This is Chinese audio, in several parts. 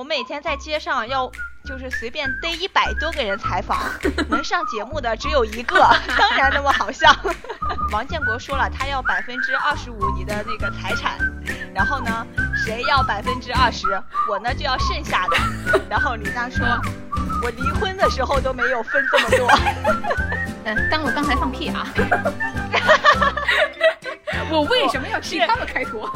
我每天在街上要就是随便逮一百多个人采访，能上节目的只有一个，当然那么好笑。王建国说了，他要百分之二十五你的那个财产，然后呢，谁要百分之二十，我呢就要剩下的。然后李诞说，我离婚的时候都没有分这么多。嗯，当我刚才放屁啊！我为什么要替他们开脱？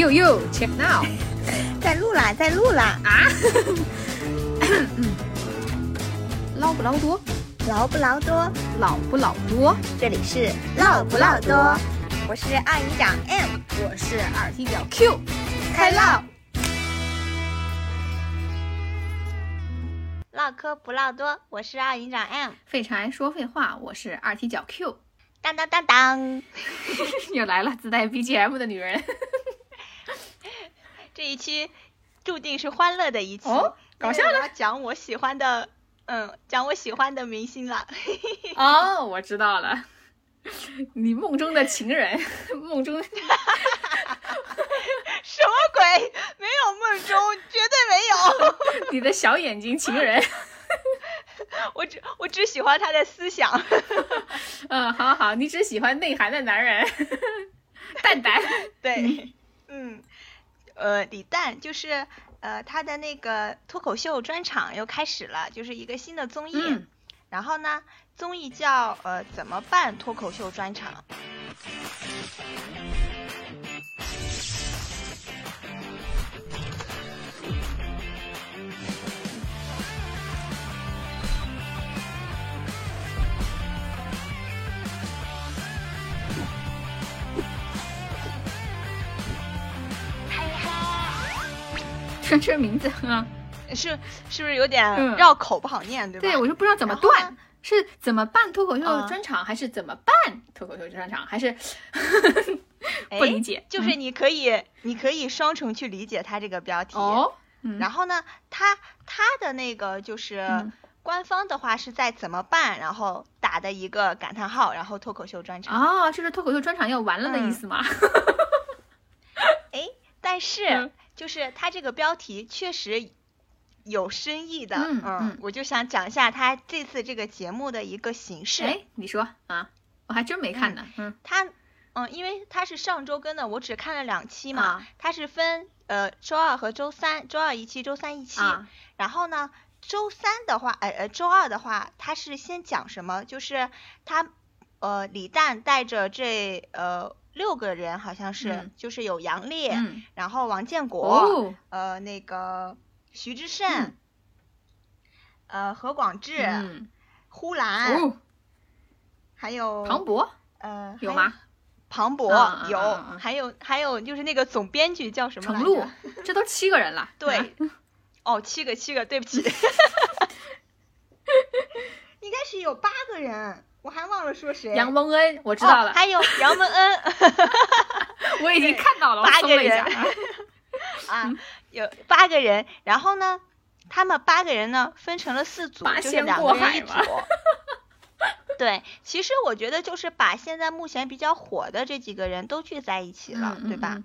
喂，呦呦，check now，在录啦，在录啦啊！捞不捞多？捞不捞多？老不老多？这里是唠不唠多，我是二营长 M，我是二踢脚 Q，开唠。唠嗑不唠多，我是二营长 M，废柴说废话，我是二踢脚 Q，当当当当，又来了自带 BGM 的女人。这一期注定是欢乐的一期，哦，搞笑的，讲我喜欢的，嗯，讲我喜欢的明星了。哦，我知道了，你梦中的情人，梦中。什么鬼？没有梦中，绝对没有。你的小眼睛情人，我只我只喜欢他的思想。嗯，好好，你只喜欢内涵的男人，蛋蛋。对，嗯，呃，李诞就是呃他的那个脱口秀专场又开始了，就是一个新的综艺。然后呢，综艺叫呃怎么办脱口秀专场。说这名字啊，是是不是有点绕口不好念，对吧？对，我就不知道怎么断，是怎么办脱口秀专场，还是怎么办脱口秀专场，还是 不理解？就是你可以，你可以双重去理解它这个标题。哦，然后呢，它它的那个就是官方的话是在怎么办，然后打的一个感叹号，然后脱口秀专场。哦，这是脱口秀专场要完了的意思吗？哎，但是。就是它这个标题确实有深意的，嗯嗯，我就想讲一下它这次这个节目的一个形式。哎，你说啊，我还真没看呢。嗯，它，嗯，因为它是上周更的，我只看了两期嘛。它是分呃周二和周三，周二一期，周三一期。然后呢，周三的话，呃呃，周二的话，它是先讲什么？就是他呃李诞带着这呃。六个人好像是，就是有杨烈，然后王建国，呃，那个徐志胜，呃，何广智，呼兰，还有庞博，呃，有吗？庞博有，还有还有就是那个总编剧叫什么程璐，这都七个人了。对，哦，七个七个，对不起，应该是有八个人。我还忘了说谁，杨蒙恩，我知道了，还有杨蒙恩，我已经看到了，八个人 啊，有八个人，然后呢，他们八个人呢分成了四组，就是两个人一组。对，其实我觉得就是把现在目前比较火的这几个人都聚在一起了，对吧？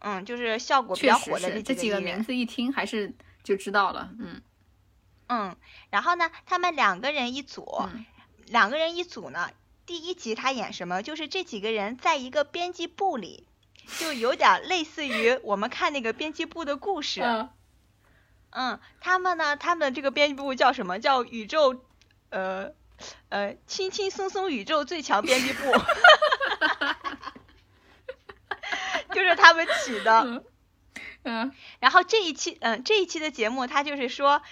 嗯，就是效果比较火的这几个名字一听还是就知道了，嗯嗯，然后呢，他们两个人一组。两个人一组呢，第一集他演什么？就是这几个人在一个编辑部里，就有点类似于我们看那个编辑部的故事。嗯。嗯，他们呢，他们这个编辑部叫什么？叫宇宙，呃，呃，轻轻松松宇宙最强编辑部。哈哈哈哈哈哈！就是他们起的。嗯。然后这一期，嗯，这一期的节目，他就是说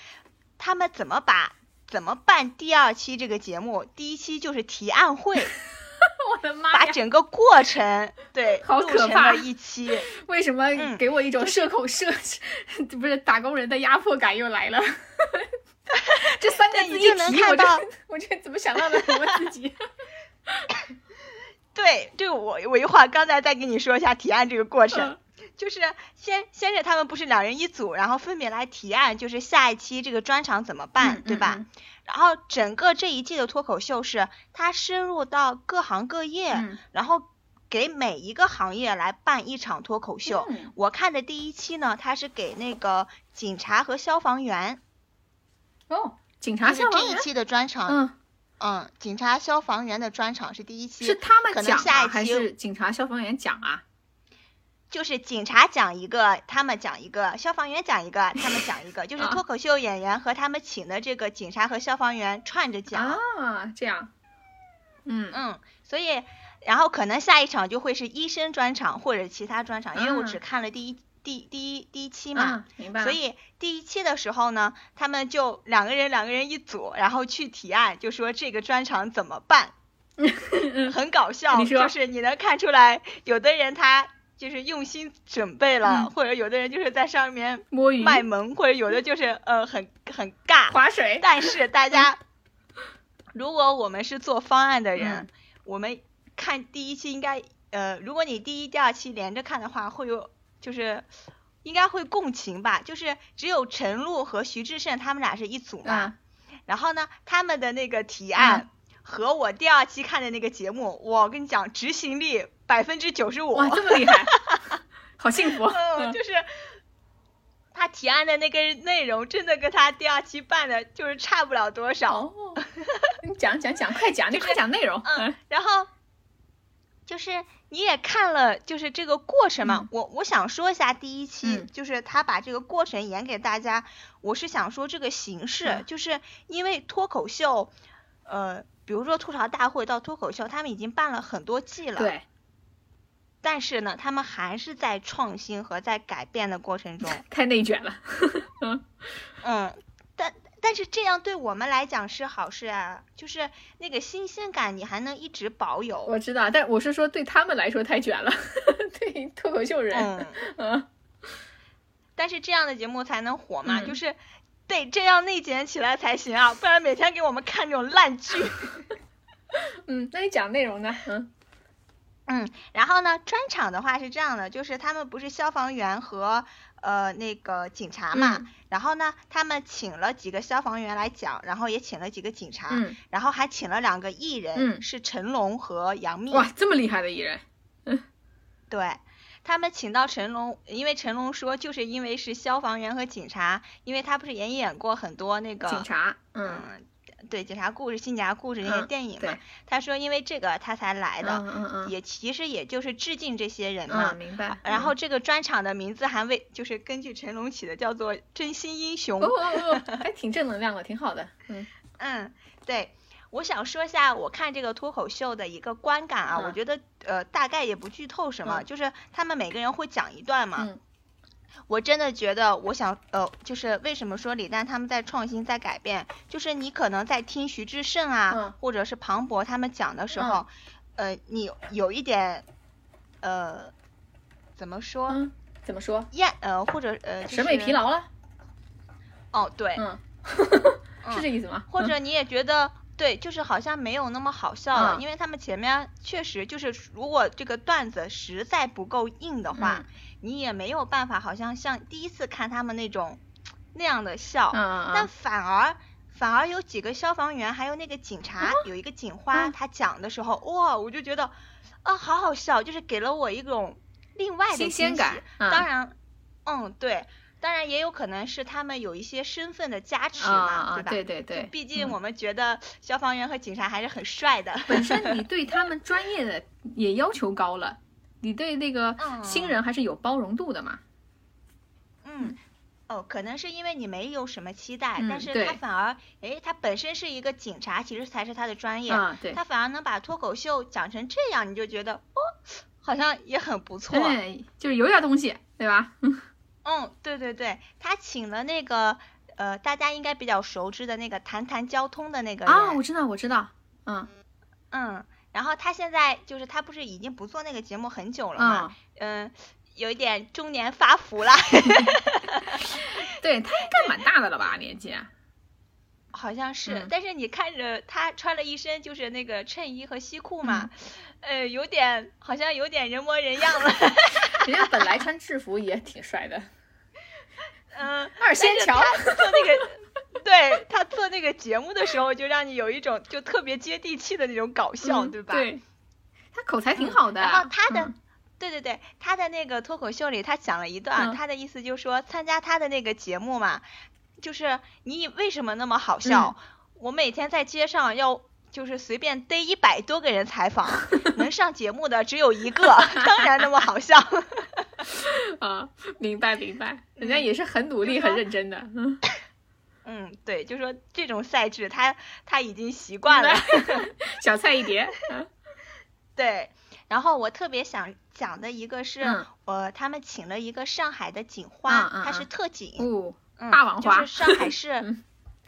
他们怎么把。怎么办？第二期这个节目，第一期就是提案会，我的妈把整个过程对好可怕一期。为什么给我一种社恐社 不是打工人的压迫感又来了？这三个字一提，我这我这怎么想到的我自己？对对，我我一会儿刚才再跟你说一下提案这个过程。就是先先是他们不是两人一组，然后分别来提案，就是下一期这个专场怎么办，对吧？然后整个这一季的脱口秀是他深入到各行各业，然后给每一个行业来办一场脱口秀。我看的第一期呢，他是给那个警察和消防员。哦，警察消防员。这一期的专场。嗯嗯，警察消防员的专场是第一期。是他们讲啊，还是警察消防员讲啊？就是警察讲一个，他们讲一个；消防员讲一个，他们讲一个。就是脱口秀演员和他们请的这个警察和消防员串着讲啊，这样。嗯嗯，所以然后可能下一场就会是医生专场或者其他专场，因为我只看了第一第第一第一期嘛，明白。所以第一期的时候呢，他们就两个人两个人一组，然后去提案，就说这个专场怎么办，很搞笑，就是你能看出来，有的人他。就是用心准备了，或者有的人就是在上面摸鱼卖萌，或者有的就是呃很很尬划水。但是 大家，如果我们是做方案的人，我们看第一期应该呃，如果你第一、第二期连着看的话，会有就是应该会共情吧。就是只有陈露和徐志胜他们俩是一组嘛，然后呢，他们的那个提案和我第二期看的那个节目，我跟你讲执行力。百分之九十五，哇，这么厉害，好幸福。嗯，就是他提案的那个内容，真的跟他第二期办的，就是差不了多少。哦，你讲讲讲，快讲，你快讲内容。嗯，然后就是你也看了，就是这个过程嘛。我我想说一下第一期，就是他把这个过程演给大家。我是想说这个形式，就是因为脱口秀，呃，比如说吐槽大会到脱口秀，他们已经办了很多季了。对。但是呢，他们还是在创新和在改变的过程中，太内卷了。嗯嗯，但但是这样对我们来讲是好事啊，就是那个新鲜感你还能一直保有。我知道，但我是说对他们来说太卷了，对脱口秀人。嗯。但是这样的节目才能火嘛，就是得这样内卷起来才行啊，不然每天给我们看这种烂剧。嗯，那你讲内容呢？嗯。嗯，然后呢，专场的话是这样的，就是他们不是消防员和呃那个警察嘛，然后呢，他们请了几个消防员来讲，然后也请了几个警察，然后还请了两个艺人，是成龙和杨幂。哇，这么厉害的艺人。嗯，对他们请到成龙，因为成龙说就是因为是消防员和警察，因为他不是也演过很多那个警察，嗯。对警察故事、新警察故事那些电影嘛，他说因为这个他才来的，也其实也就是致敬这些人嘛。明白。然后这个专场的名字还为就是根据成龙起的，叫做“真心英雄”。哦哦哦，还挺正能量的，挺好的。嗯 嗯，对，我想说一下我看这个脱口秀的一个观感啊，我觉得呃大概也不剧透什么，就是他们每个人会讲一段嘛。我真的觉得，我想，呃，就是为什么说李诞他们在创新、在改变，就是你可能在听徐志胜啊，或者是庞博他们讲的时候，呃，你有一点，呃，怎么说？怎么说？厌，呃，或者呃，审美疲劳了？哦，对，嗯，是这意思吗？或者你也觉得，对，就是好像没有那么好笑了，因为他们前面确实就是，如果这个段子实在不够硬的话。你也没有办法，好像像第一次看他们那种那样的笑，但反而反而有几个消防员，还有那个警察，有一个警花，他讲的时候，哇，我就觉得啊，好好笑，就是给了我一种另外的新鲜感。当然，嗯，对，当然也有可能是他们有一些身份的加持嘛，对吧？对对对。毕竟我们觉得消防员和警察还是很帅的。本身你对他们 专业的也要求高了。你对那个新人还是有包容度的嘛？嗯，哦，可能是因为你没有什么期待，但是他反而，哎，他本身是一个警察，其实才是他的专业，他反而能把脱口秀讲成这样，你就觉得哦，好像也很不错，对，就是有点东西，对吧？嗯，对对对，他请了那个呃，大家应该比较熟知的那个谈谈交通的那个啊，我知道，我知道，嗯嗯。然后他现在就是他不是已经不做那个节目很久了嘛？嗯，有一点中年发福了。对他应该蛮大的了吧年纪？好像是，但是你看着他穿了一身就是那个衬衣和西裤嘛，呃，有点好像有点人模人样了。人家本来穿制服也挺帅的。嗯，二仙桥做那个。对他做那个节目的时候，就让你有一种就特别接地气的那种搞笑，对吧？对，他口才挺好的。然后他的，对对对，他的那个脱口秀里，他讲了一段，他的意思就是说，参加他的那个节目嘛，就是你为什么那么好笑？我每天在街上要就是随便逮一百多个人采访，能上节目的只有一个，当然那么好笑。啊，明白明白，人家也是很努力、很认真的。嗯。嗯，对，就说这种赛制，他他已经习惯了，小菜一碟。对，然后我特别想讲的一个是，我他们请了一个上海的警花，她是特警，霸王花，就是上海市，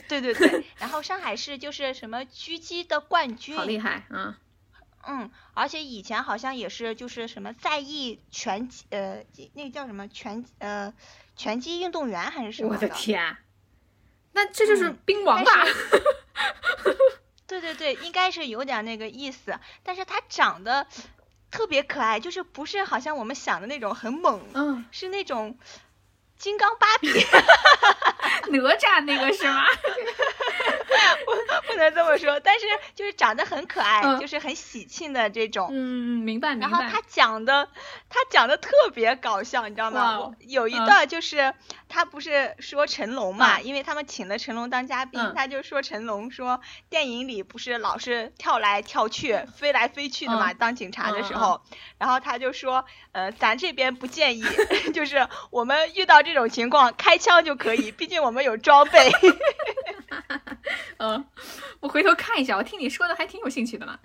对对对，然后上海市就是什么狙击的冠军，好厉害，啊嗯，而且以前好像也是就是什么在役拳击，呃，那个叫什么拳呃拳击运动员还是什么的，我的天。那这就是兵王吧？对对对，应该是有点那个意思。但是他长得特别可爱，就是不是好像我们想的那种很猛，嗯，是那种金刚芭比，哪吒那个是吗？不不能这么说，但是就是长得很可爱，就是很喜庆的这种。嗯，明白明白。然后他讲的，他讲的特别搞笑，你知道吗？有一段就是他不是说成龙嘛，因为他们请了成龙当嘉宾，他就说成龙说电影里不是老是跳来跳去、飞来飞去的嘛，当警察的时候，然后他就说，呃，咱这边不建议，就是我们遇到这种情况开枪就可以，毕竟我们有装备。嗯，我回头看一下，我听你说的还挺有兴趣的嘛。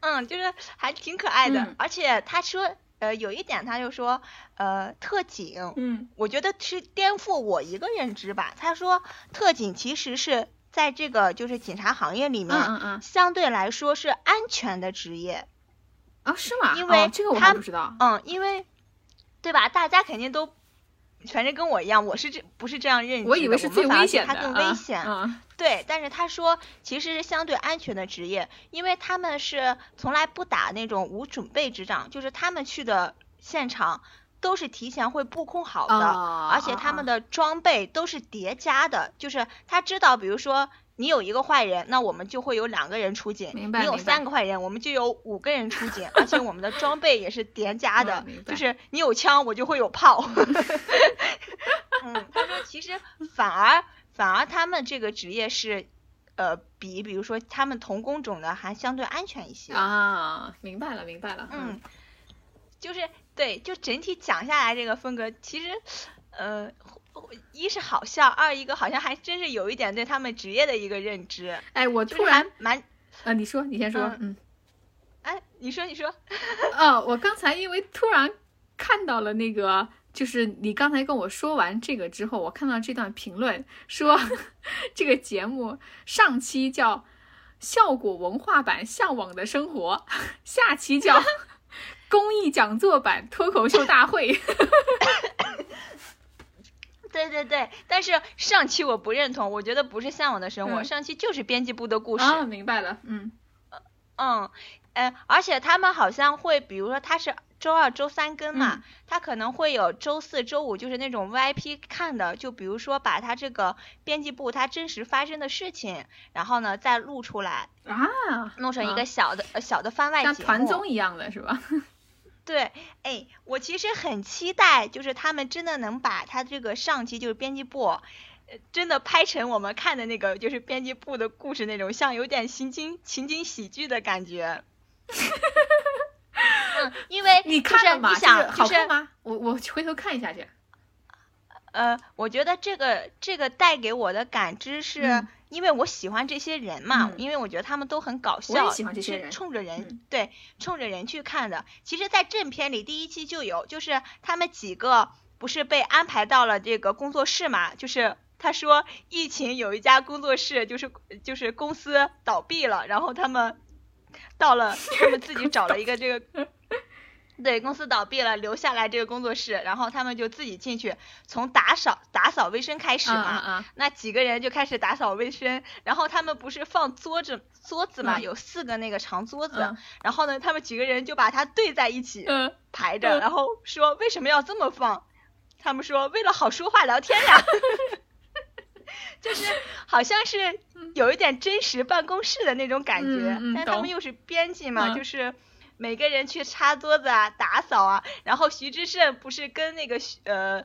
嗯，就是还挺可爱的，而且他说，呃，有一点他就说，呃，特警，嗯，我觉得是颠覆我一个认知吧。他说，特警其实是在这个就是警察行业里面，嗯嗯，相对来说是安全的职业。啊，是吗？因为这个我还不知道。嗯，因为，对吧？大家肯定都。反正跟我一样，我是这不是这样认识的。我以为是最危险的，他更危险。对，但是他说其实是相对安全的职业，因为他们是从来不打那种无准备之仗，就是他们去的现场都是提前会布控好的，而且他们的装备都是叠加的，就是他知道，比如说。你有一个坏人，那我们就会有两个人出警。明白。你有三个坏人，我们就有五个人出警，而且我们的装备也是叠加的，就是你有枪，我就会有炮。嗯，他说其实反而反而他们这个职业是，呃，比比如说他们同工种的还相对安全一些。啊，明白了，明白了。嗯，就是对，就整体讲下来这个风格，其实，呃。一是好笑，二一个好像还真是有一点对他们职业的一个认知。哎，我突然蛮……啊，你说，你先说，嗯。哎，你说，你说。哦，我刚才因为突然看到了那个，就是你刚才跟我说完这个之后，我看到这段评论说，这个节目上期叫《效果文化版向往的生活》，下期叫 《公益讲座版脱口秀大会》。对对对，但是上期我不认同，我觉得不是向往的生活，上期就是编辑部的故事。啊，明白了，嗯，嗯，呃，而且他们好像会，比如说他是周二、周三更嘛，他可能会有周四周五就是那种 VIP 看的，就比如说把他这个编辑部他真实发生的事情，然后呢再录出来啊，弄成一个小的小的番外节目，像团综一样的是吧？对，哎，我其实很期待，就是他们真的能把他这个上期就是编辑部，呃，真的拍成我们看的那个就是编辑部的故事那种，像有点情景情景喜剧的感觉。嗯，因为你看了吗？想好看吗？我我回头看一下去。呃，我觉得这个这个带给我的感知是。因为我喜欢这些人嘛，因为我觉得他们都很搞笑，是冲着人对冲着人去看的。其实，在正片里第一期就有，就是他们几个不是被安排到了这个工作室嘛，就是他说疫情有一家工作室就是就是公司倒闭了，然后他们到了，他们自己 找了一个这个。对，公司倒闭了，留下来这个工作室，然后他们就自己进去，从打扫打扫卫生开始嘛。那几个人就开始打扫卫生，然后他们不是放桌子桌子嘛，有四个那个长桌子，然后呢，他们几个人就把它对在一起排着，然后说为什么要这么放？他们说为了好说话聊天呀。就是好像是有一点真实办公室的那种感觉，但他们又是编辑嘛，就是每个人去擦桌子啊、打扫啊，然后徐志胜不是跟那个呃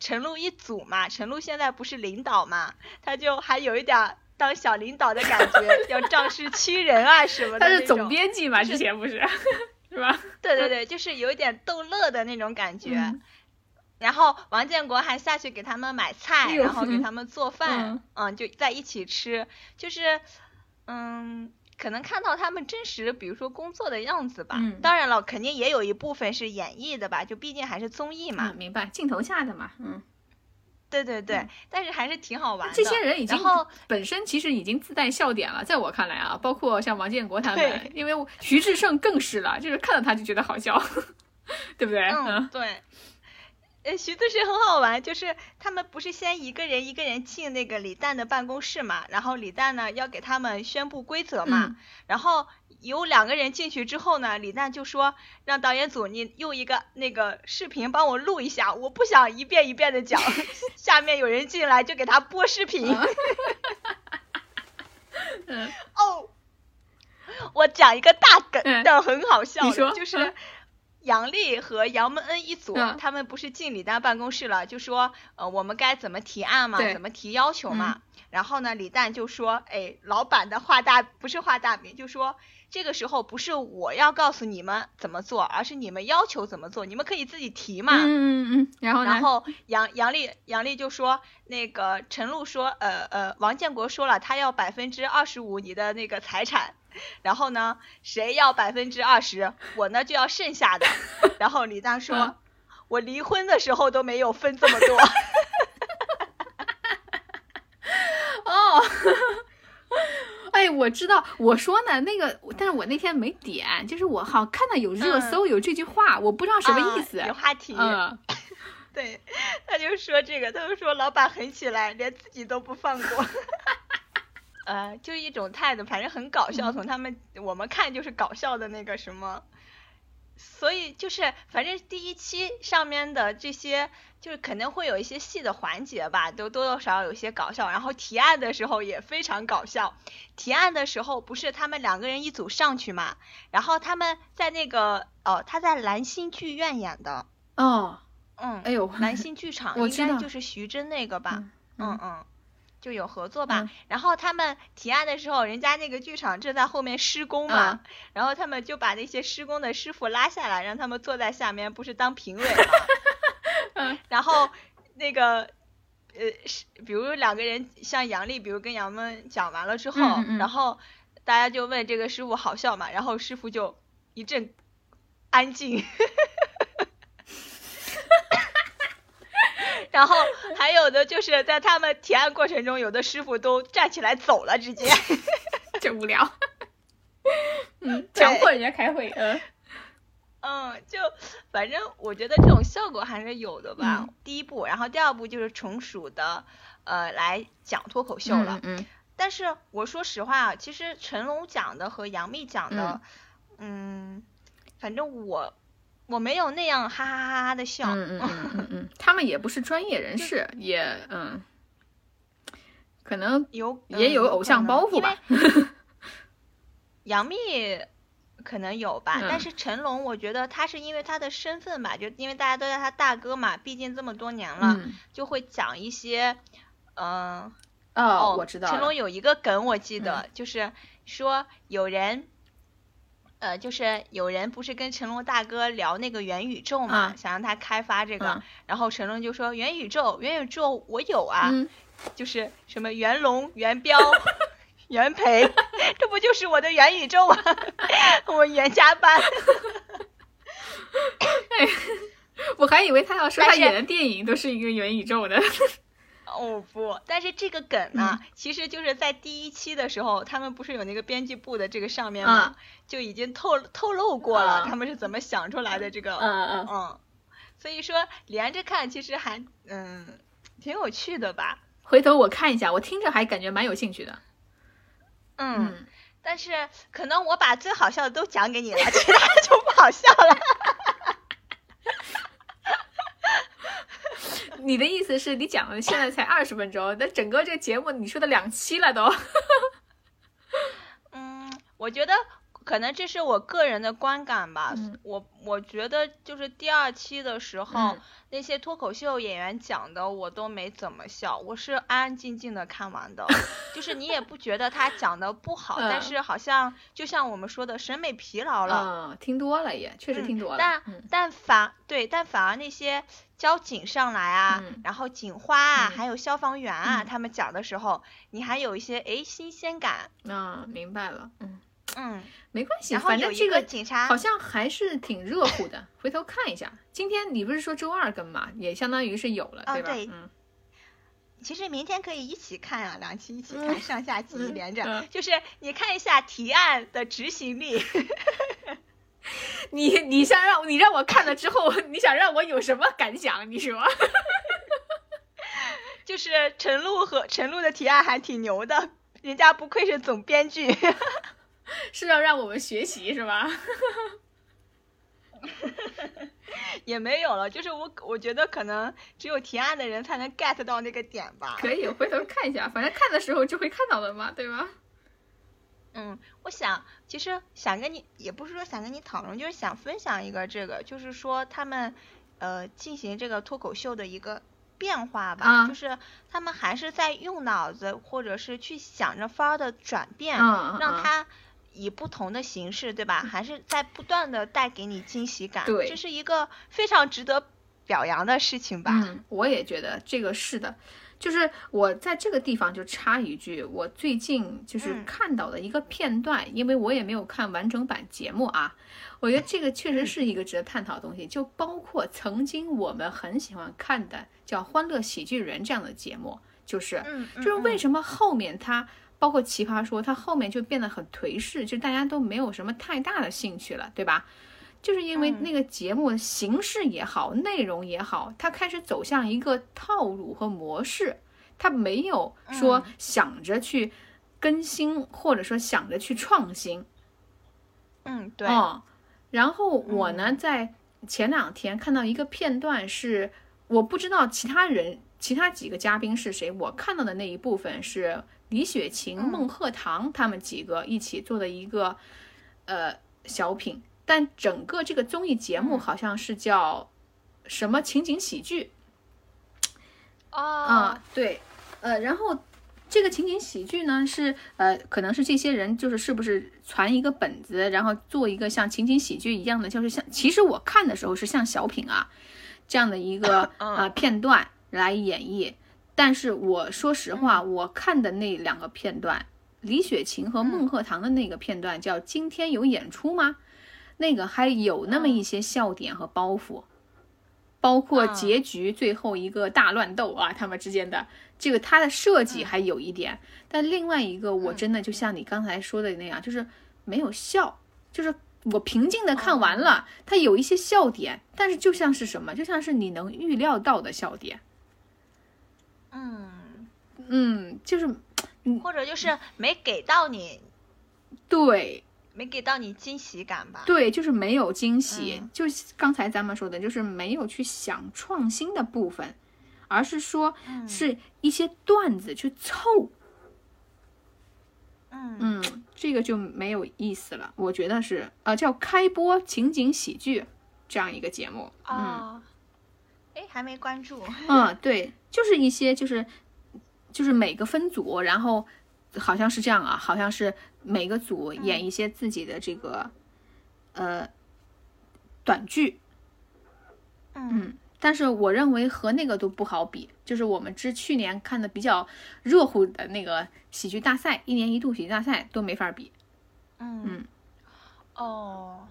陈露一组嘛，陈露现在不是领导嘛，他就还有一点当小领导的感觉，要仗势欺人啊什么的。他是总编辑嘛，之前不是，是吧？对对对，就是有一点逗乐的那种感觉。然后王建国还下去给他们买菜，然后给他们做饭，嗯，就在一起吃，就是，嗯，可能看到他们真实，比如说工作的样子吧。当然了，肯定也有一部分是演绎的吧，就毕竟还是综艺嘛。明白，镜头下的嘛，嗯。对对对，但是还是挺好玩的。这些人已经本身其实已经自带笑点了，在我看来啊，包括像王建国他们，因为徐志胜更是了，就是看到他就觉得好笑，对不对？嗯，对。呃，徐子胜很好玩，就是他们不是先一个人一个人进那个李诞的办公室嘛，然后李诞呢要给他们宣布规则嘛，然后有两个人进去之后呢，李诞就说让导演组你用一个那个视频帮我录一下，我不想一遍一遍的讲，下面有人进来就给他播视频。哦，我讲一个大梗，但很好笑，就是。杨丽和杨蒙恩一组，他们不是进李诞办公室了，就说，呃，我们该怎么提案嘛，怎么提要求嘛。然后呢，李诞就说，哎，老板的画大不是画大饼，就说这个时候不是我要告诉你们怎么做，而是你们要求怎么做，你们可以自己提嘛。嗯嗯嗯。然后然后杨杨丽杨丽就说，那个陈露说，呃呃，王建国说了，他要百分之二十五你的那个财产。然后呢，谁要百分之二十，我呢就要剩下的。然后李诞说，我离婚的时候都没有分这么多。哦，哎，我知道，我说呢，那个，但是我那天没点，就是我好看到有热搜有这句话，我不知道什么意思。有话题。嗯。对，他就说这个，他就说老板狠起来，连自己都不放过。呃，就一种态度，反正很搞笑。从他们我们看就是搞笑的那个什么，所以就是反正第一期上面的这些，就是肯定会有一些戏的环节吧，都多多少少有些搞笑。然后提案的时候也非常搞笑。提案的时候不是他们两个人一组上去嘛，然后他们在那个哦，他在兰心剧院演的哦，嗯，哎呦，蓝星剧场应该就是徐峥那个吧，嗯嗯。就有合作吧，然后他们提案的时候，人家那个剧场正在后面施工嘛，然后他们就把那些施工的师傅拉下来，让他们坐在下面，不是当评委嘛。然后那个呃，比如两个人像杨丽，比如跟杨们讲完了之后，然后大家就问这个师傅好笑嘛，然后师傅就一阵安静。然后还有的就是在他们提案过程中，有的师傅都站起来走了，直接，就无聊。嗯，强迫人家开会，嗯，嗯，就反正我觉得这种效果还是有的吧。第一步，然后第二步就是成熟的呃来讲脱口秀了。嗯。但是我说实话啊，其实成龙讲的和杨幂讲的，嗯，反正我。我没有那样哈哈哈哈的笑，嗯嗯嗯 他们也不是专业人士，也嗯，可能有也有偶像包袱吧。杨幂可能有吧，但是成龙，我觉得他是因为他的身份吧，就因为大家都叫他大哥嘛，毕竟这么多年了，就会讲一些，嗯，哦，我知道，成龙有一个梗，我记得就是说有人。呃，就是有人不是跟成龙大哥聊那个元宇宙嘛，想让他开发这个，然后成龙就说元宇宙，元宇宙我有啊，就是什么元龙、元彪、元培，这不就是我的元宇宙吗？我元家班。我还以为他要说他演的电影都是一个元宇宙的。哦不，但是这个梗呢，其实就是在第一期的时候，他们不是有那个编辑部的这个上面嘛，就已经透透露过了，他们是怎么想出来的这个，嗯嗯嗯，所以说连着看其实还嗯挺有趣的吧。回头我看一下，我听着还感觉蛮有兴趣的。嗯，但是可能我把最好笑的都讲给你了，其他就不好笑了。你的意思是你讲了现在才二十分钟，那整个这个节目你说的两期了都。嗯，我觉得。可能这是我个人的观感吧，我我觉得就是第二期的时候，那些脱口秀演员讲的我都没怎么笑，我是安安静静的看完的，就是你也不觉得他讲的不好，但是好像就像我们说的审美疲劳了，嗯，听多了也确实听多了，但但反对，但反而那些交警上来啊，然后警花啊，还有消防员啊，他们讲的时候，你还有一些哎新鲜感，嗯，明白了，嗯。嗯，没关系，反正这个警察好像还是挺热乎的。回头看一下，今天你不是说周二更嘛，也相当于是有了，对吧？嗯。其实明天可以一起看啊，两期一起看，上下 集连着，就是你看一下提案的执行力。你你想让你让我看了之后，你想让我有什么感想？你说？就是陈露和陈露的提案还挺牛的，人家不愧是总编剧。是要让我们学习是吧？也没有了，就是我我觉得可能只有提案的人才能 get 到那个点吧。可以回头看一下，反正看的时候就会看到的嘛，对吧？嗯，我想其实想跟你，也不是说想跟你讨论，就是想分享一个这个，就是说他们呃进行这个脱口秀的一个变化吧，就是他们还是在用脑子，或者是去想着法儿的转变，让他。以不同的形式，对吧？还是在不断的带给你惊喜感，对，这是一个非常值得表扬的事情吧？嗯，我也觉得这个是的。就是我在这个地方就插一句，我最近就是看到的一个片段，因为我也没有看完整版节目啊，我觉得这个确实是一个值得探讨的东西。就包括曾经我们很喜欢看的叫《欢乐喜剧人》这样的节目，就是，就是为什么后面他。包括奇葩说，它后面就变得很颓势，就大家都没有什么太大的兴趣了，对吧？就是因为那个节目的形式也好，内容也好，它开始走向一个套路和模式，它没有说想着去更新，或者说想着去创新。嗯，对。哦，然后我呢，在前两天看到一个片段，是我不知道其他人、其他几个嘉宾是谁，我看到的那一部分是。李雪琴、孟鹤堂他们几个一起做的一个呃小品，但整个这个综艺节目好像是叫什么情景喜剧啊？对，呃，然后这个情景喜剧呢是呃，可能是这些人就是是不是传一个本子，然后做一个像情景喜剧一样的，就是像其实我看的时候是像小品啊这样的一个呃片段来演绎。但是我说实话，我看的那两个片段，李雪琴和孟鹤堂的那个片段叫“今天有演出吗？”那个还有那么一些笑点和包袱，包括结局最后一个大乱斗啊，他们之间的这个它的设计还有一点。但另外一个，我真的就像你刚才说的那样，就是没有笑，就是我平静的看完了，它有一些笑点，但是就像是什么，就像是你能预料到的笑点。嗯嗯，就是，或者就是没给到你，对，没给到你惊喜感吧？对，就是没有惊喜。就刚才咱们说的，就是没有去想创新的部分，而是说是一些段子去凑。嗯嗯，这个就没有意思了。我觉得是，呃，叫开播情景喜剧这样一个节目。嗯。哎，还没关注。嗯，对，就是一些，就是，就是每个分组，然后好像是这样啊，好像是每个组演一些自己的这个，呃，短剧。嗯，但是我认为和那个都不好比，就是我们之去年看的比较热乎的那个喜剧大赛，一年一度喜剧大赛都没法比。嗯嗯，哦。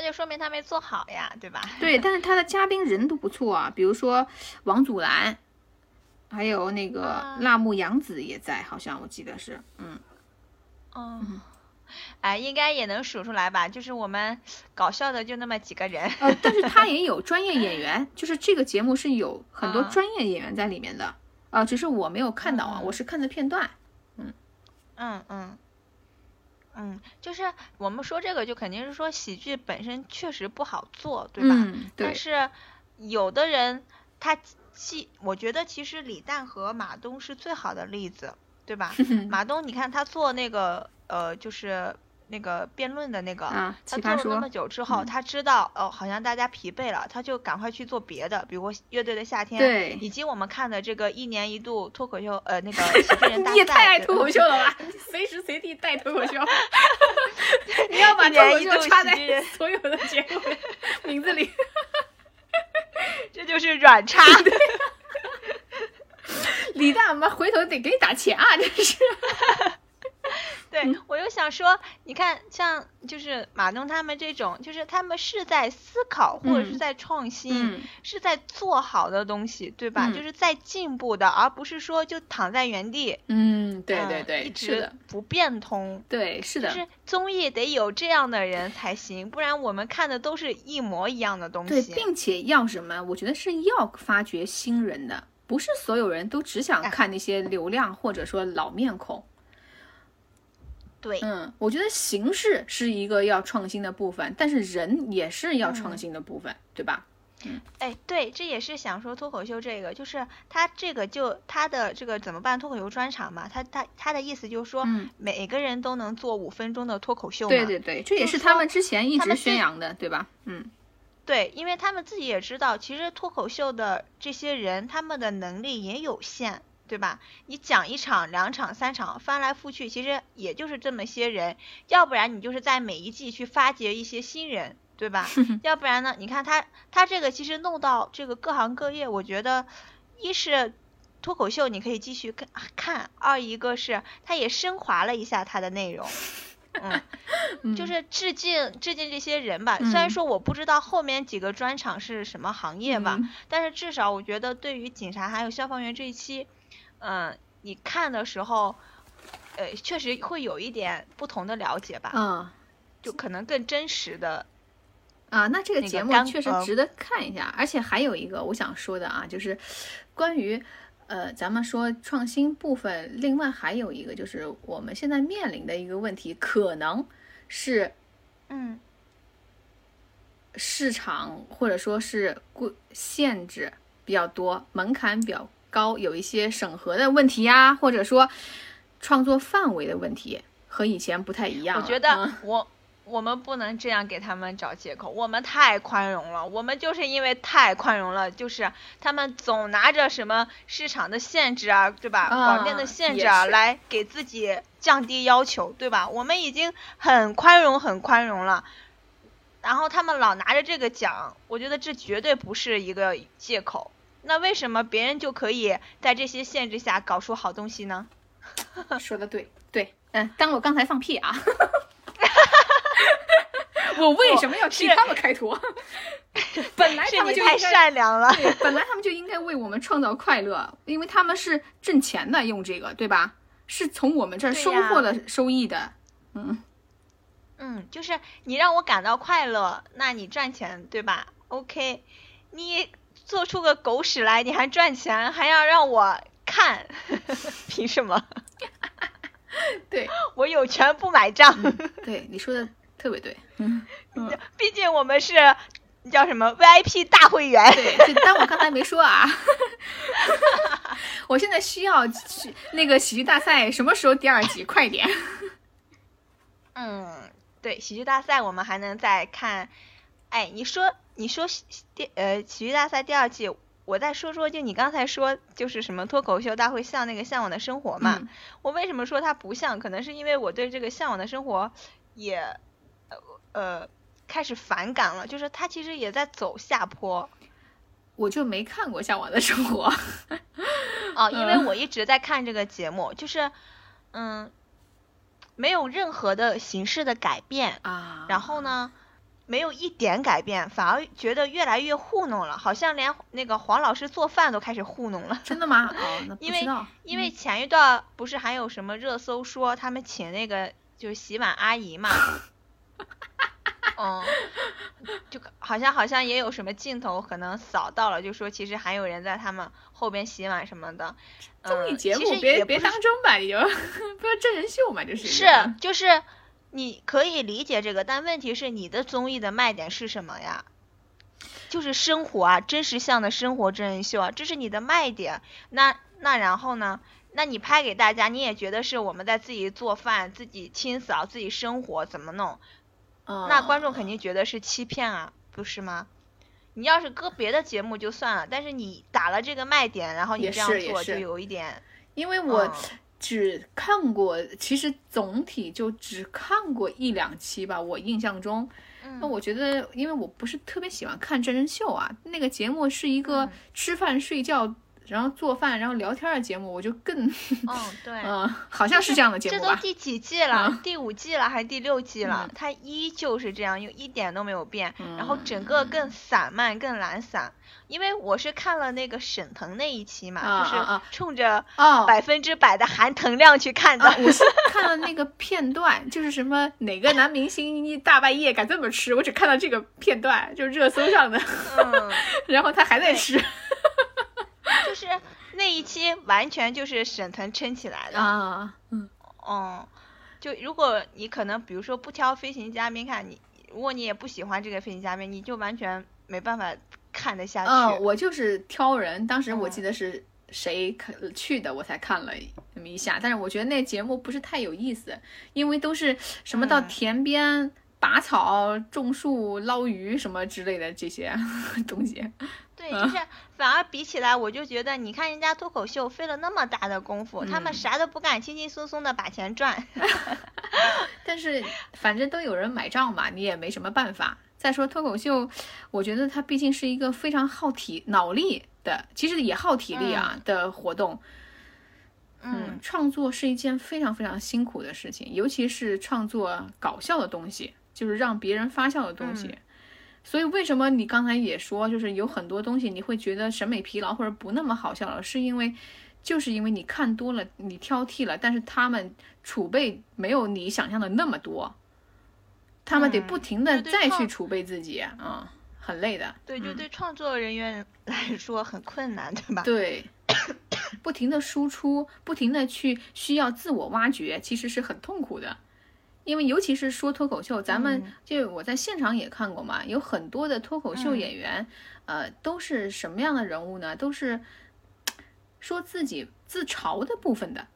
那就说明他没做好呀，对吧？对，但是他的嘉宾人都不错啊，比如说王祖蓝，还有那个辣目洋子也在，好像我记得是，嗯，哦，哎，应该也能数出来吧？就是我们搞笑的就那么几个人。呃，但是他 也有专业演员，就是这个节目是有很多专业演员在里面的，啊，只是我没有看到啊，我是看的片段，嗯，嗯嗯。嗯，就是我们说这个，就肯定是说喜剧本身确实不好做，对吧？嗯，对。但是有的人他既我觉得其实李诞和马东是最好的例子，对吧？马东，你看他做那个呃，就是。那个辩论的那个，他做了那么久之后，他知道哦，好像大家疲惫了，他就赶快去做别的，比如乐队的夏天，对，以及我们看的这个一年一度脱口秀，呃，那个 喜剧人大赛。你也太爱脱口 秀了吧？随时随地带脱口秀，你要把脱口秀插在所有的节目名字里，这就是软插。李大妈回头得给你打钱啊！真是。对，我又想说，你看，像就是马东他们这种，就是他们是在思考或者是在创新，是在做好的东西，对吧？就是在进步的，而不是说就躺在原地。嗯，对对对，一直不变通。对，是的。就是综艺得有这样的人才行，不然我们看的都是一模一样的东西。对，并且要什么？我觉得是要发掘新人的，不是所有人都只想看那些流量或者说老面孔。对，嗯，我觉得形式是一个要创新的部分，但是人也是要创新的部分，对吧？嗯，哎，对，这也是想说脱口秀这个，就是他这个就他的这个怎么办脱口秀专场嘛，他他他的意思就是说，每个人都能做五分钟的脱口秀。对对对，这也是他们之前一直宣扬的，对吧？嗯，对，因为他们自己也知道，其实脱口秀的这些人，他们的能力也有限。对吧？你讲一场、两场、三场，翻来覆去，其实也就是这么些人。要不然你就是在每一季去发掘一些新人，对吧？要不然呢？你看他，他这个其实弄到这个各行各业，我觉得一是脱口秀你可以继续看，看；二一个是他也升华了一下他的内容，嗯，就 是致敬致敬这些人吧。虽然说我不知道后面几个专场是什么行业吧，但是至少我觉得对于警察还有消防员这一期。嗯，你看的时候，呃，确实会有一点不同的了解吧？嗯，就可能更真实的。啊，那这个节目确实值得看一下。而且还有一个我想说的啊，就是关于呃，咱们说创新部分，另外还有一个就是我们现在面临的一个问题，可能是嗯，市场或者说是规限制比较多，门槛比较。高有一些审核的问题呀，或者说创作范围的问题和以前不太一样。我觉得我我们不能这样给他们找借口，我们太宽容了，我们就是因为太宽容了，就是他们总拿着什么市场的限制啊，对吧？广电的限制啊，来给自己降低要求，对吧？我们已经很宽容很宽容了，然后他们老拿着这个讲，我觉得这绝对不是一个借口。那为什么别人就可以在这些限制下搞出好东西呢？说的对，对，嗯，当我刚才放屁啊！我为什么要替他们开脱？本来他们就太善良了。本来他们就应该为我们创造快乐，因为他们是挣钱的，用这个，对吧？是从我们这儿收获了收益的。嗯嗯，就是你让我感到快乐，那你赚钱，对吧？OK，你。做出个狗屎来，你还赚钱，还要让我看，凭什么？对我有权不买账。对你说的特别对，嗯，毕竟我们是叫什么 VIP 大会员。对，但我刚才没说啊。我现在需要那个喜剧大赛什么时候第二季？快点。嗯，对，喜剧大赛我们还能再看。哎，你说。你说第呃喜剧大赛第二季，我再说说，就你刚才说就是什么脱口秀大会像那个向往的生活嘛？我为什么说它不像？可能是因为我对这个向往的生活也呃呃开始反感了，就是它其实也在走下坡。我就没看过向往的生活。哦，因为我一直在看这个节目，就是嗯没有任何的形式的改变啊，然后呢？没有一点改变，反而觉得越来越糊弄了，好像连那个黄老师做饭都开始糊弄了。真的吗？哦，那因为因为前一段不是还有什么热搜说他们请那个就是洗碗阿姨嘛？嗯，就好像好像也有什么镜头可能扫到了，就说其实还有人在他们后边洗碗什么的。综艺节目别别当真吧，你就 不要真人秀嘛，就是。是就是。你可以理解这个，但问题是你的综艺的卖点是什么呀？就是生活啊，真实向的生活真人秀啊，这是你的卖点。那那然后呢？那你拍给大家，你也觉得是我们在自己做饭、自己清扫、自己生活怎么弄？那观众肯定觉得是欺骗啊，不是吗？你要是搁别的节目就算了，但是你打了这个卖点，然后你这样做就有一点。因为我只看过，其实总体就只看过一两期吧，我印象中。那我觉得，因为我不是特别喜欢看真人秀啊，那个节目是一个吃饭睡觉。然后做饭，然后聊天的节目，我就更，嗯，对，嗯，好像是这样的节目吧？这都第几季了？第五季了还是第六季了？它依旧是这样，又一点都没有变。然后整个更散漫，更懒散。因为我是看了那个沈腾那一期嘛，就是冲着百分之百的含腾量去看的。我是看了那个片段，就是什么哪个男明星一大半夜敢这么吃，我只看到这个片段，就是热搜上的。嗯，然后他还在吃。就是那一期完全就是沈腾撑起来的啊，嗯，哦，就如果你可能比如说不挑飞行嘉宾看，你如果你也不喜欢这个飞行嘉宾，你就完全没办法看得下去。嗯，我就是挑人，当时我记得是谁去的，我才看了那么一下，但是我觉得那节目不是太有意思，因为都是什么到田边拔草、种树、捞鱼什么之类的这些 东西。对，就是反而比起来，我就觉得你看人家脱口秀费了那么大的功夫，他们啥都不干，轻轻松松的把钱赚。但是反正都有人买账嘛，你也没什么办法。再说脱口秀，我觉得它毕竟是一个非常耗体脑力的，其实也耗体力啊的活动。嗯，创作是一件非常非常辛苦的事情，尤其是创作搞笑的东西，就是让别人发笑的东西。所以为什么你刚才也说，就是有很多东西你会觉得审美疲劳或者不那么好笑了，是因为，就是因为你看多了，你挑剔了，但是他们储备没有你想象的那么多，他们得不停的再去储备自己，嗯，很累的。对，就对创作人员 来说很困难，对吧？对，不停的输出，不停的去需要自我挖掘，其实是很痛苦的。因为尤其是说脱口秀，咱们就我在现场也看过嘛，有很多的脱口秀演员，呃，都是什么样的人物呢？都是说自己自嘲的部分的，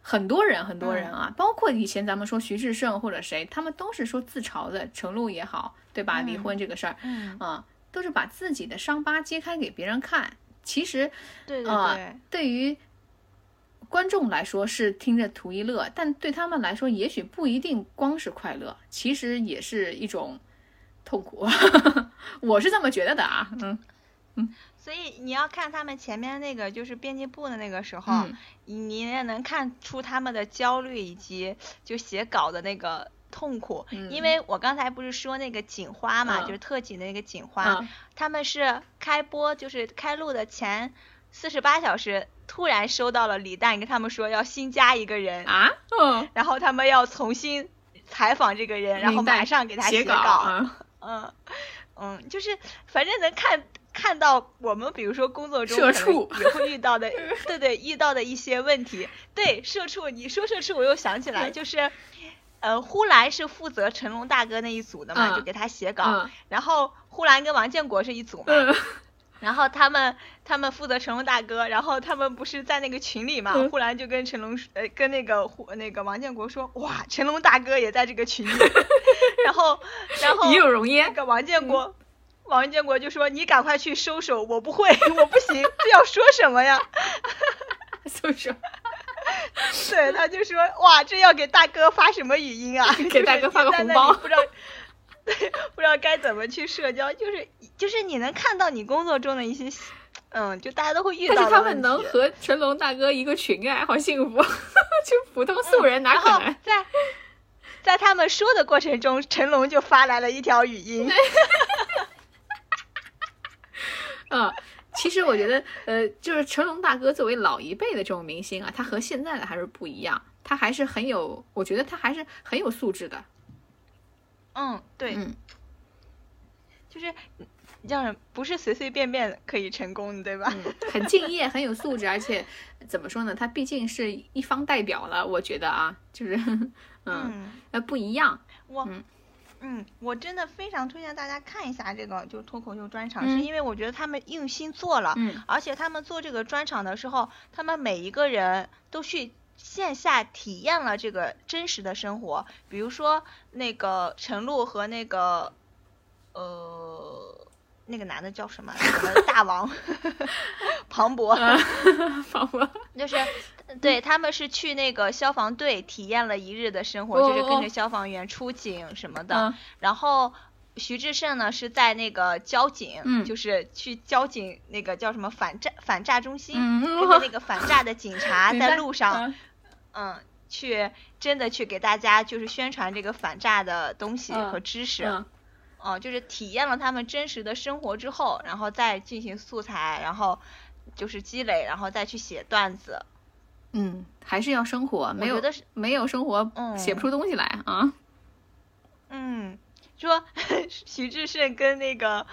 很多人很多人啊，包括以前咱们说徐志胜或者谁，他们都是说自嘲的，程璐也好，对吧？离婚这个事儿，啊，都是把自己的伤疤揭开给别人看。其实，对对对，对于。观众来说是听着图一乐，但对他们来说也许不一定光是快乐，其实也是一种痛苦。我是这么觉得的啊，嗯嗯。所以你要看他们前面那个就是编辑部的那个时候，你也能看出他们的焦虑以及就写稿的那个痛苦。因为我刚才不是说那个警花嘛，就是特警的那个警花，他们是开播就是开录的前四十八小时。突然收到了李诞跟他们说要新加一个人。啊，嗯，然后他们要重新采访这个人，然后马上给他写稿，嗯。嗯，就是反正能看看到我们比如说工作中社畜。也会遇到的，对对，遇到的一些问题。对社畜，你说社畜，我又想起来，就是呃，呼兰是负责成龙大哥那一组的嘛，就给他写稿，然后呼兰跟王建国是一组嘛。然后他们他们负责成龙大哥，然后他们不是在那个群里嘛？忽然就跟成龙呃跟那个那个王建国说，哇，成龙大哥也在这个群里。然后然后 与有荣焉。那个王建国，王建国就说你赶快去收手，我不会，我不行，这要说什么呀？收手。对，他就说哇，这要给大哥发什么语音啊？给大哥发个红包。不知道。不知道该怎么去社交，就是就是你能看到你工作中的一些，嗯，就大家都会遇到。但是他们能和成龙大哥一个群哎，好幸福！就普通素人哪可能？在在他们说的过程中，成龙就发来了一条语音。嗯，其实我觉得，呃，就是成龙大哥作为老一辈的这种明星啊，他和现在的还是不一样，他还是很有，我觉得他还是很有素质的。嗯，对，就是让人，不是随随便便可以成功的，对吧？很敬业，很有素质，而且怎么说呢？他毕竟是一方代表了，我觉得啊，就是，嗯，呃，不一样。我嗯，我真的非常推荐大家看一下这个就脱口秀专场，是因为我觉得他们用心做了，嗯，而且他们做这个专场的时候，他们每一个人都去线下体验了这个真实的生活，比如说那个陈露和那个呃那个男的叫什么？什么大王 庞博，庞博 就是。对他们是去那个消防队体验了一日的生活，就是跟着消防员出警什么的。然后徐志胜呢是在那个交警，就是去交警那个叫什么反诈反诈中心，跟着那个反诈的警察在路上，嗯，去真的去给大家就是宣传这个反诈的东西和知识。哦，就是体验了他们真实的生活之后，然后再进行素材，然后就是积累，然后再去写段子。嗯，还是要生活，没有没有生活，写不出东西来啊。嗯，说 徐志胜跟那个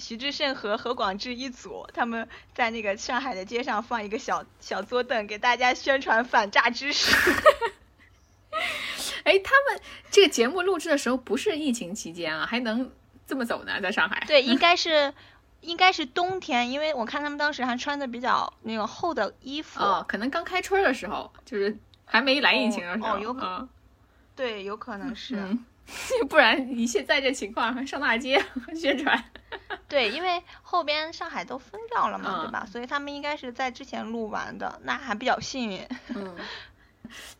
徐志胜和何广智一组，他们在那个上海的街上放一个小小桌凳，给大家宣传反诈知识。哎，他们这个节目录制的时候不是疫情期间啊，还能这么走呢？在上海？对，应 该是。应该是冬天，因为我看他们当时还穿的比较那个厚的衣服。哦，可能刚开春的时候，就是还没来疫情的时候。哦，有可能。对，有可能是。不然你现在这情况上大街 宣传。对，因为后边上海都封掉了嘛，对吧？所以他们应该是在之前录完的，那还比较幸运。嗯。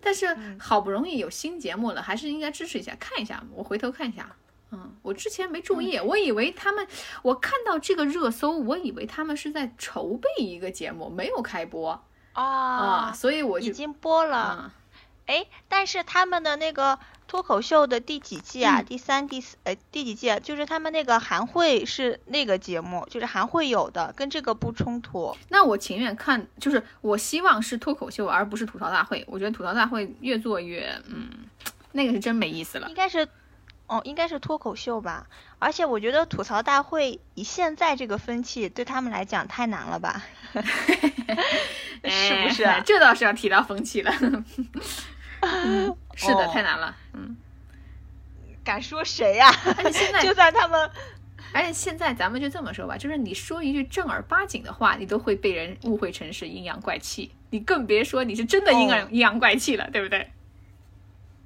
但是好不容易有新节目了，还是应该支持一下，看一下。我回头看一下。嗯，我之前没注意，我以为他们，我看到这个热搜，我以为他们是在筹备一个节目，没有开播啊，所以我已经播了。哎，但是他们的那个脱口秀的第几季啊？第三、第四，呃，第几季？就是他们那个韩会是那个节目，就是韩会有的，跟这个不冲突。那我情愿看，就是我希望是脱口秀，而不是吐槽大会。我觉得吐槽大会越做越，嗯，那个是真没意思了。应该是。哦，应该是脱口秀吧，而且我觉得吐槽大会以现在这个风气，对他们来讲太难了吧？是不是？这倒是要提到风气了。是的，太难了。嗯，敢说谁呀？现在 就算他们，而且现在咱们就这么说吧，就是你说一句正儿八经的话，你都会被人误会成是阴阳怪气，你更别说你是真的阴阳阴阳怪气了，对不对？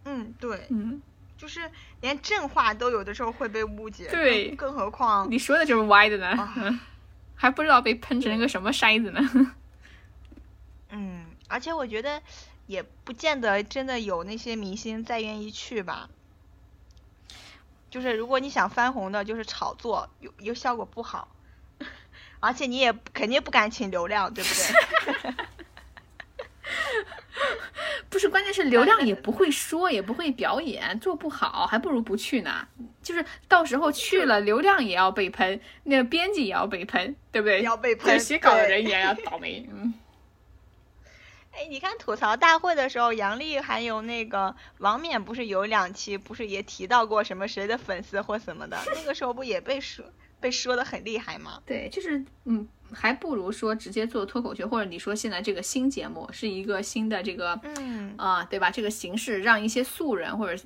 嗯，对，嗯。就是连正话都有的时候会被误解，对，更何况你说的就是歪的呢，还不知道被喷成个什么筛子呢。嗯，而且我觉得也不见得真的有那些明星再愿意去吧。就是如果你想翻红的，就是炒作，又又效果不好，而且你也肯定不敢请流量，对不对？不是，关键是流量也不会说，也不会表演，做不好，还不如不去呢。就是到时候去了，流量也要被喷，那个编辑也要被喷，对不对？要被喷，写稿的人也要倒霉。嗯。哎，你看吐槽大会的时候，杨笠还有那个王冕，不是有两期，不是也提到过什么谁的粉丝或什么的？那个时候不也被说被说的很厉害吗？对，就是嗯。还不如说直接做脱口秀，或者你说现在这个新节目是一个新的这个，嗯啊，对吧？这个形式让一些素人或者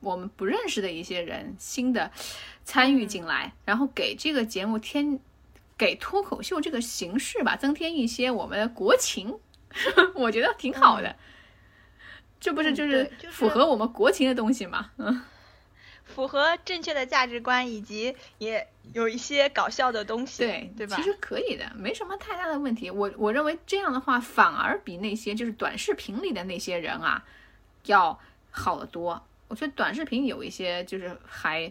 我们不认识的一些人新的参与进来，然后给这个节目添给脱口秀这个形式吧增添一些我们的国情，我觉得挺好的。这不是就是符合我们国情的东西吗？嗯。符合正确的价值观，以及也有一些搞笑的东西，对对吧？其实可以的，没什么太大的问题。我我认为这样的话，反而比那些就是短视频里的那些人啊，要好得多。我觉得短视频有一些就是还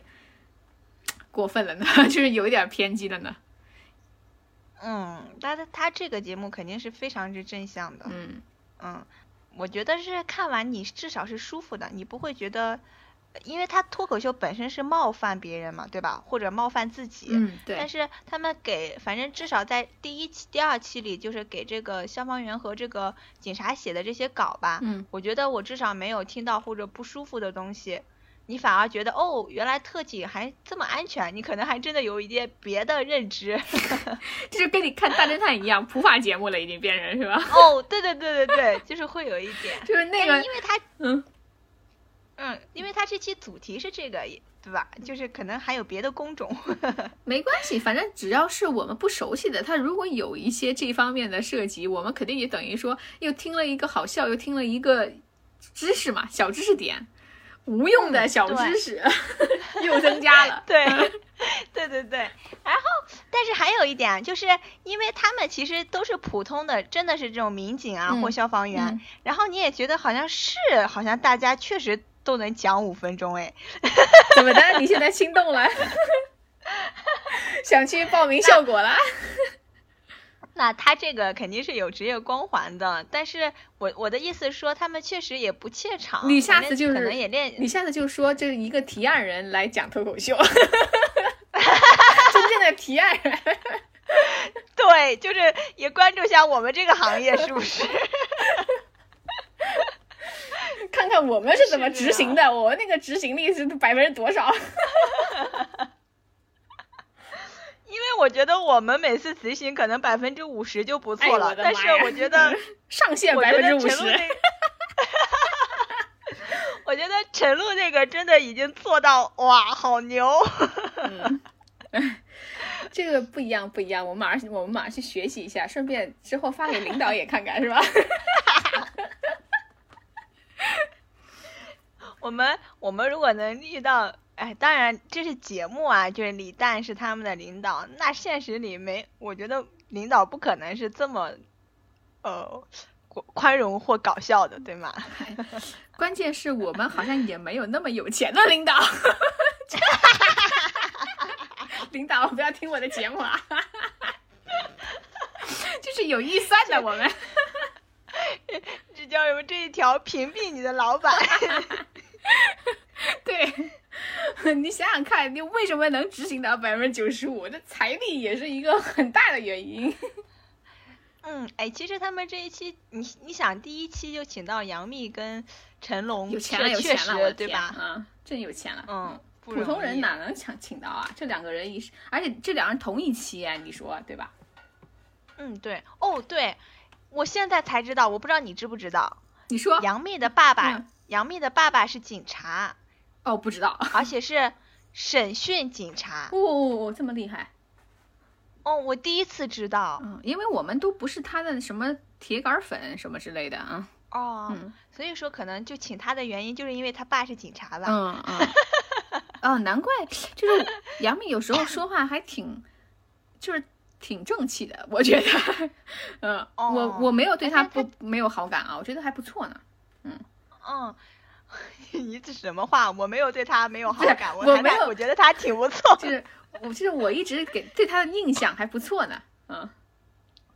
过分了呢，就是有一点偏激了呢。嗯，但是他这个节目肯定是非常之正向的。嗯嗯，我觉得是看完你至少是舒服的，你不会觉得。因为他脱口秀本身是冒犯别人嘛，对吧？或者冒犯自己。嗯，对。但是他们给，反正至少在第一期、第二期里，就是给这个消防员和这个警察写的这些稿吧。嗯。我觉得我至少没有听到或者不舒服的东西，你反而觉得哦，原来特警还这么安全，你可能还真的有一些别的认知。就是跟你看大侦探一样，普法节目了，已经变成是吧？哦，对对对对对，就是会有一点。就是那个，因为他嗯。嗯，因为他这期主题是这个，对吧？就是可能还有别的工种。没关系，反正只要是我们不熟悉的，他如果有一些这方面的涉及，我们肯定也等于说又听了一个好笑，又听了一个知识嘛，小知识点，无用的小知识 又增加了。对，对对对。然后，但是还有一点，就是因为他们其实都是普通的，真的是这种民警啊或消防员，然后你也觉得好像是，好像大家确实。都能讲五分钟哎，怎么的？你现在心动了，想去报名效果了？那他这个肯定是有职业光环的，但是我我的意思是说，他们确实也不怯场。你下次就是可能也练，你下次就说这是一个提案人来讲脱口秀，真正的提案人。对，就是也关注一下我们这个行业是不是？看看我们是怎么执行的，我们那个执行力是百分之多少？因为我觉得我们每次执行可能百分之五十就不错了，但是我觉得 上限百分之五十。我觉得陈露那个真的已经做到哇，好牛！这个不一样，不一样，我们马上我们马上去学习一下，顺便之后发给领导也看看，是吧？我们我们如果能遇到，哎，当然这是节目啊，就是李诞是他们的领导，那现实里没，我觉得领导不可能是这么，呃，宽容或搞笑的，对吗？关键是我们好像也没有那么有钱的领导，领导不要听我的节目啊，就是有预算的我们，这叫什么？这一条屏蔽你的老板。对，你想想看，你为什么能执行到百分之九十五？这财力也是一个很大的原因。嗯，哎，其实他们这一期，你你想，第一期就请到杨幂跟成龙，有钱了，有钱了，对吧？啊，真有钱了。嗯，普通人哪能请请到啊？这两个人一，而且这两人同一期，啊你说对吧？嗯，对。哦，对，我现在才知道，我不知道你知不知道。你说，杨幂的爸爸。杨幂的爸爸是警察，哦，不知道，而且是审讯警察，哦，这么厉害，哦，我第一次知道，嗯，因为我们都不是他的什么铁杆粉什么之类的啊，哦，所以说可能就请他的原因就是因为他爸是警察吧，嗯嗯，哦，难怪，就是杨幂有时候说话还挺，就是挺正气的，我觉得，嗯，我我没有对他不没有好感啊，我觉得还不错呢，嗯。嗯，你这什么话？我没有对他没有好感，我没有，我觉得他挺不错。就是我，就是我一直给对他的印象还不错呢。嗯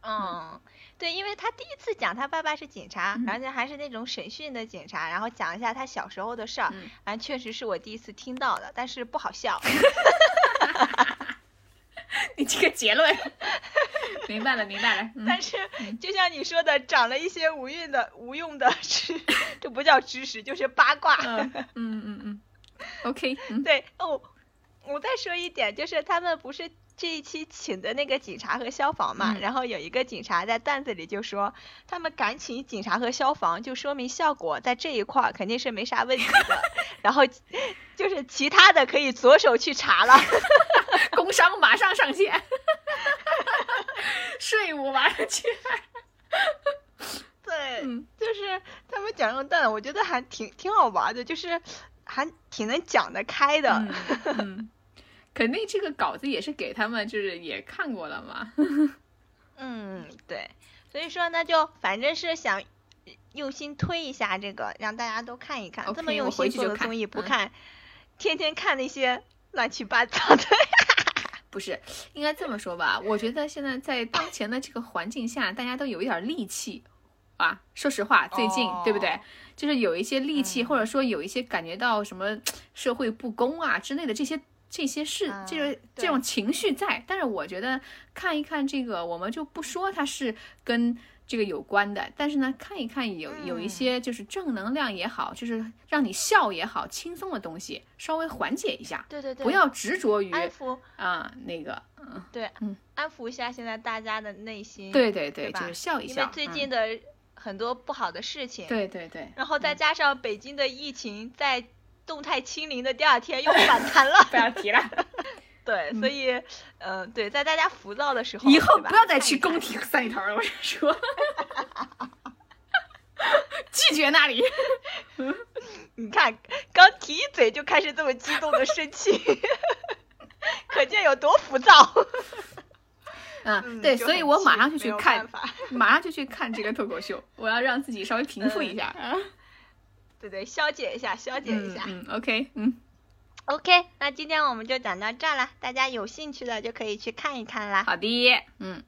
嗯，对，因为他第一次讲他爸爸是警察，而且还是那种审讯的警察，然后讲一下他小时候的事儿，反正确实是我第一次听到的，但是不好笑。你这个结论。明白了，明白了。但是，就像你说的，长了一些无用的、无用的知，这不叫知识，就是八卦。嗯嗯嗯。OK。对哦，我再说一点，就是他们不是这一期请的那个警察和消防嘛？然后有一个警察在段子里就说，他们敢请警察和消防，就说明效果在这一块肯定是没啥问题的。然后就是其他的可以左手去查了。工商马上上线。税务马上去，对，就是他们讲这种段子，我觉得还挺挺好玩的，就是还挺能讲得开的。嗯，肯定这个稿子也是给他们，就是也看过了嘛。嗯，对，所以说那就反正是想用心推一下这个，让大家都看一看。这么用心做的综艺不看，天天看那些乱七八糟的。不是，应该这么说吧？我觉得现在在当前的这个环境下，大家都有一点戾气啊。说实话，最近对不对？就是有一些戾气，或者说有一些感觉到什么社会不公啊之类的这些这些事，这个这种情绪在。但是我觉得看一看这个，我们就不说它是跟。这个有关的，但是呢，看一看有有一些就是正能量也好，就是让你笑也好，轻松的东西，稍微缓解一下。对对对，不要执着于安抚啊那个，嗯，对，嗯，安抚一下现在大家的内心。对对对，就是笑一笑。因为最近的很多不好的事情。对对对。然后再加上北京的疫情在动态清零的第二天又反弹了。不要提了。对，所以，嗯，对，在大家浮躁的时候，以后不要再去宫廷三里屯了，我跟你说。拒绝那里。你看，刚提一嘴就开始这么激动的生气，可见有多浮躁。嗯，对，所以我马上就去看，马上就去看这个脱口秀，我要让自己稍微平复一下啊。对对，消解一下，消解一下。嗯，OK，嗯，OK，那今天我们就讲到这儿了，大家有兴趣的就可以去看一看啦。好的，嗯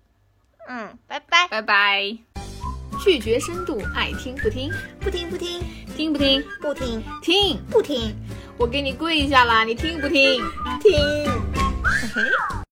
嗯，拜拜，拜拜。拒绝深度，爱听不听，不听不听，听不听，不听，听不听，我给你跪下啦，你听不听？听，嘿嘿。